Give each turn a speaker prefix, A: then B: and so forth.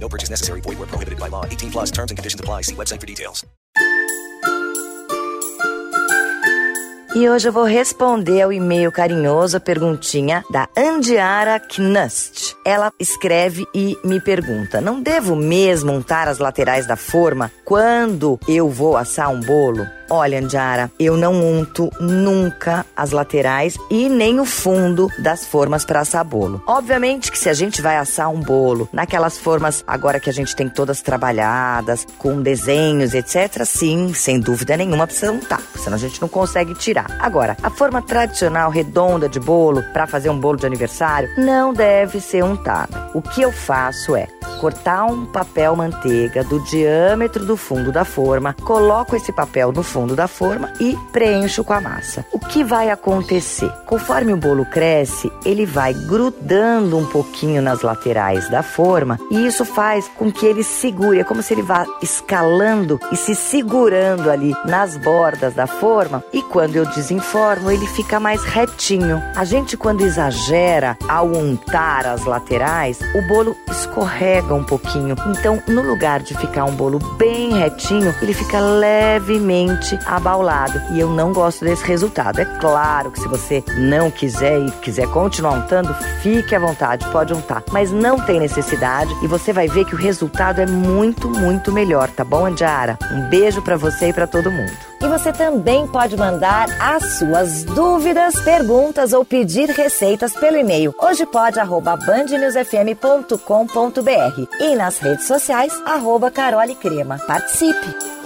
A: No purchase necessary. Void where prohibited by law. 18 plus terms and conditions apply. See website for details.
B: E hoje eu vou responder ao e-mail carinhoso a perguntinha da Andiara Knust. Ela escreve e me pergunta: Não devo mesmo untar as laterais da forma quando eu vou assar um bolo? Olha, Andiara, eu não unto nunca as laterais e nem o fundo das formas para assar bolo. Obviamente que se a gente vai assar um bolo naquelas formas agora que a gente tem todas trabalhadas, com desenhos, etc, sim, sem dúvida nenhuma precisa untar, senão a gente não consegue tirar. Agora, a forma tradicional redonda de bolo para fazer um bolo de aniversário não deve ser untada. O que eu faço é cortar um papel manteiga do diâmetro do fundo da forma, coloco esse papel no fundo da forma e preencho com a massa. O que vai acontecer? Conforme o bolo cresce, ele vai grudando um pouquinho nas laterais da forma e isso faz com que ele segure, é como se ele vá escalando e se segurando ali nas bordas da forma e quando eu desenformo, ele fica mais retinho. A gente quando exagera ao untar as laterais, o bolo escorrega um pouquinho. Então, no lugar de ficar um bolo bem retinho, ele fica levemente abaulado. E eu não gosto desse resultado. É claro que se você não quiser e quiser continuar untando, fique à vontade, pode untar. Mas não tem necessidade e você vai ver que o resultado é muito, muito melhor, tá bom, Andiara? Um beijo para você e para todo mundo. E você também pode mandar as suas dúvidas, perguntas ou pedir receitas pelo e-mail hojepod@bandnewsfm.com.br e nas redes sociais arroba Carole Crema. Participe!